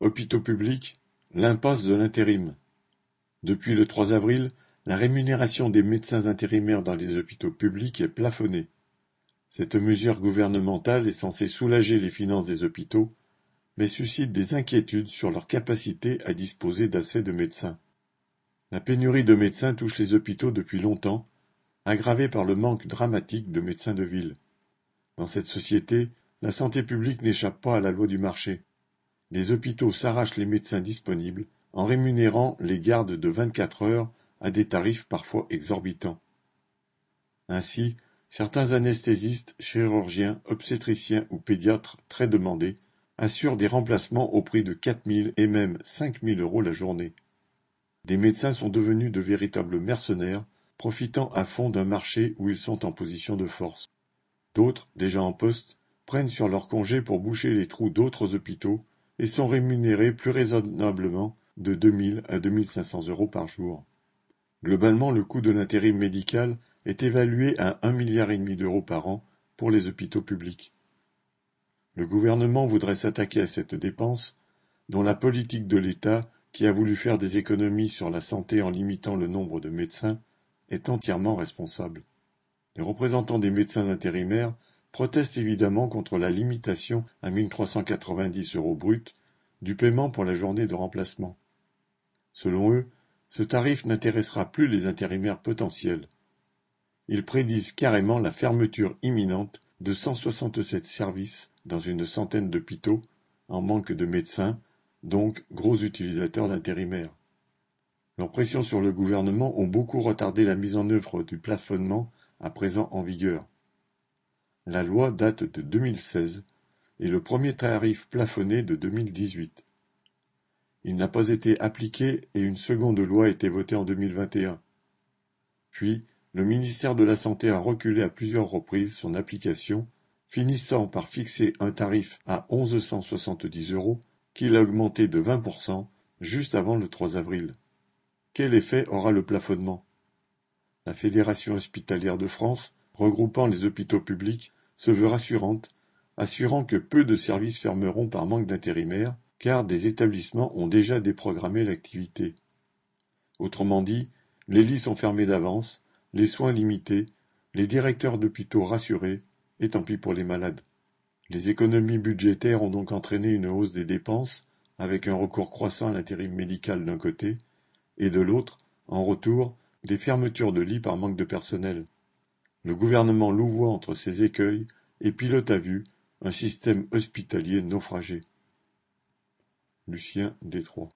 Hôpitaux publics, l'impasse de l'intérim. Depuis le 3 avril, la rémunération des médecins intérimaires dans les hôpitaux publics est plafonnée. Cette mesure gouvernementale est censée soulager les finances des hôpitaux, mais suscite des inquiétudes sur leur capacité à disposer d'assez de médecins. La pénurie de médecins touche les hôpitaux depuis longtemps, aggravée par le manque dramatique de médecins de ville. Dans cette société, la santé publique n'échappe pas à la loi du marché. Les hôpitaux s'arrachent les médecins disponibles en rémunérant les gardes de vingt-quatre heures à des tarifs parfois exorbitants. Ainsi, certains anesthésistes, chirurgiens, obstétriciens ou pédiatres très demandés assurent des remplacements au prix de quatre mille et même cinq mille euros la journée. Des médecins sont devenus de véritables mercenaires, profitant à fond d'un marché où ils sont en position de force. D'autres, déjà en poste, prennent sur leur congé pour boucher les trous d'autres hôpitaux et sont rémunérés plus raisonnablement de 2000 à 2500 euros par jour. Globalement, le coût de l'intérim médical est évalué à un milliard et demi d'euros par an pour les hôpitaux publics. Le gouvernement voudrait s'attaquer à cette dépense, dont la politique de l'État, qui a voulu faire des économies sur la santé en limitant le nombre de médecins, est entièrement responsable. Les représentants des médecins intérimaires protestent évidemment contre la limitation à 1390 euros brut du paiement pour la journée de remplacement. Selon eux, ce tarif n'intéressera plus les intérimaires potentiels. Ils prédisent carrément la fermeture imminente de 167 services dans une centaine d'hôpitaux en manque de médecins, donc gros utilisateurs d'intérimaires. Leurs pressions sur le gouvernement ont beaucoup retardé la mise en œuvre du plafonnement à présent en vigueur. La loi date de 2016 et le premier tarif plafonné de 2018. Il n'a pas été appliqué et une seconde loi a été votée en 2021. Puis, le ministère de la Santé a reculé à plusieurs reprises son application, finissant par fixer un tarif à 1170 euros qu'il a augmenté de 20% juste avant le 3 avril. Quel effet aura le plafonnement? La Fédération hospitalière de France, regroupant les hôpitaux publics, se veut rassurante, assurant que peu de services fermeront par manque d'intérimaires, car des établissements ont déjà déprogrammé l'activité. Autrement dit, les lits sont fermés d'avance, les soins limités, les directeurs d'hôpitaux rassurés, et tant pis pour les malades. Les économies budgétaires ont donc entraîné une hausse des dépenses, avec un recours croissant à l'intérim médical d'un côté, et de l'autre, en retour, des fermetures de lits par manque de personnel. Le gouvernement louvoie entre ces écueils et pilote à vue un système hospitalier naufragé. Lucien Détroit